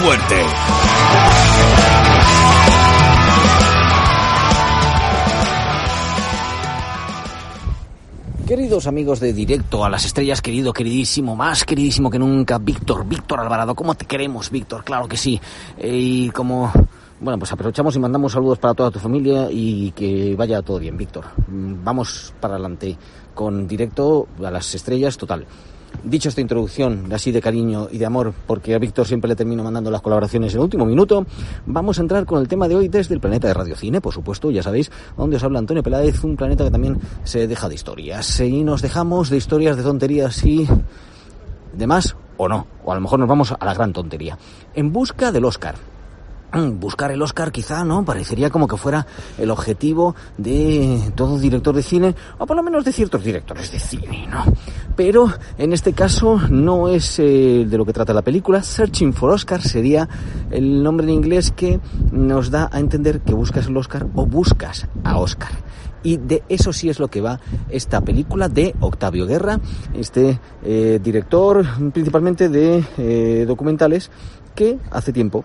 Fuerte! Queridos amigos de Directo a las Estrellas, querido, queridísimo, más queridísimo que nunca, Víctor, Víctor Alvarado, ¿cómo te queremos, Víctor? Claro que sí. Eh, y como, bueno, pues aprovechamos y mandamos saludos para toda tu familia y que vaya todo bien, Víctor. Mm, Vamos para adelante con Directo a las Estrellas total. Dicho esta introducción así de cariño y de amor, porque a Víctor siempre le termino mandando las colaboraciones en último minuto, vamos a entrar con el tema de hoy desde el planeta de Radiocine, por supuesto, ya sabéis, donde os habla Antonio Peláez, un planeta que también se deja de historias. Y nos dejamos de historias, de tonterías y demás, o no, o a lo mejor nos vamos a la gran tontería. En busca del Oscar. Buscar el Oscar quizá, ¿no? Parecería como que fuera el objetivo de todo director de cine, o por lo menos de ciertos directores de cine, ¿no? Pero en este caso no es eh, de lo que trata la película. Searching for Oscar sería el nombre en inglés que nos da a entender que buscas el Oscar o buscas a Oscar. Y de eso sí es lo que va esta película de Octavio Guerra, este eh, director principalmente de eh, documentales que hace tiempo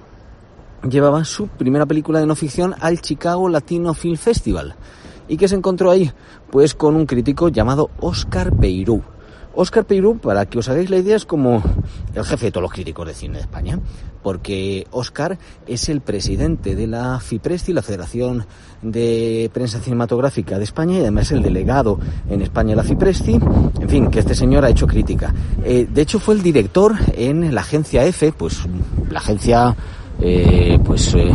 llevaba su primera película de no ficción al Chicago Latino Film Festival. ¿Y qué se encontró ahí? Pues con un crítico llamado Oscar Peirú. Oscar Peirú, para que os hagáis la idea, es como el jefe de todos los críticos de cine de España, porque Oscar es el presidente de la FIPRESTI, la Federación de Prensa Cinematográfica de España, y además el delegado en España de la FIPRESTI. En fin, que este señor ha hecho crítica. Eh, de hecho, fue el director en la agencia EFE, pues la agencia eh, pues eh,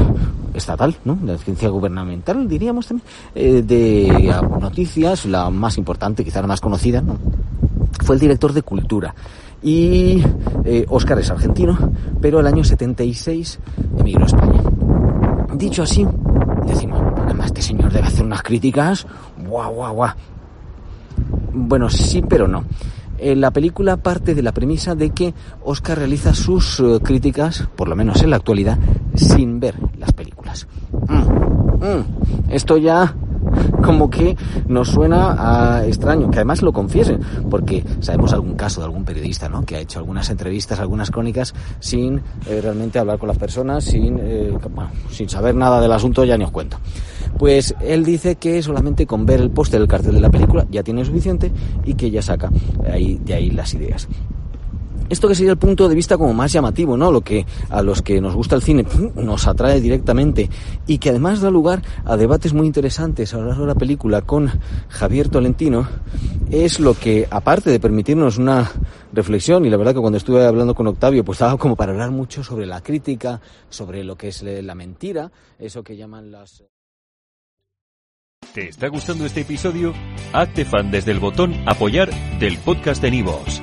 estatal, ¿no? La agencia gubernamental, diríamos también, eh, de noticias, la más importante, quizá la más conocida, ¿no? Fue el director de Cultura. Y eh, Oscar es argentino, pero el año 76 emigró a España. Dicho así, decimos, además este señor debe hacer unas críticas, guau, guau, guau. Bueno, sí, pero no. La película parte de la premisa de que Oscar realiza sus eh, críticas, por lo menos en la actualidad, sin ver las películas. Mm, mm, Esto ya como que nos suena extraño, que además lo confiesen, porque sabemos algún caso de algún periodista, ¿no? Que ha hecho algunas entrevistas, algunas crónicas sin eh, realmente hablar con las personas, sin, eh, sin saber nada del asunto, ya ni os cuento. Pues él dice que solamente con ver el póster del cartel de la película ya tiene suficiente y que ya saca ahí, de ahí las ideas esto que sería el punto de vista como más llamativo, ¿no? Lo que a los que nos gusta el cine nos atrae directamente y que además da lugar a debates muy interesantes a lo largo de la película con Javier Tolentino, es lo que, aparte de permitirnos una reflexión, y la verdad que cuando estuve hablando con Octavio, pues daba como para hablar mucho sobre la crítica, sobre lo que es la mentira, eso que llaman las... ¿Te está gustando este episodio? Hazte fan desde el botón Apoyar del podcast de Nivos.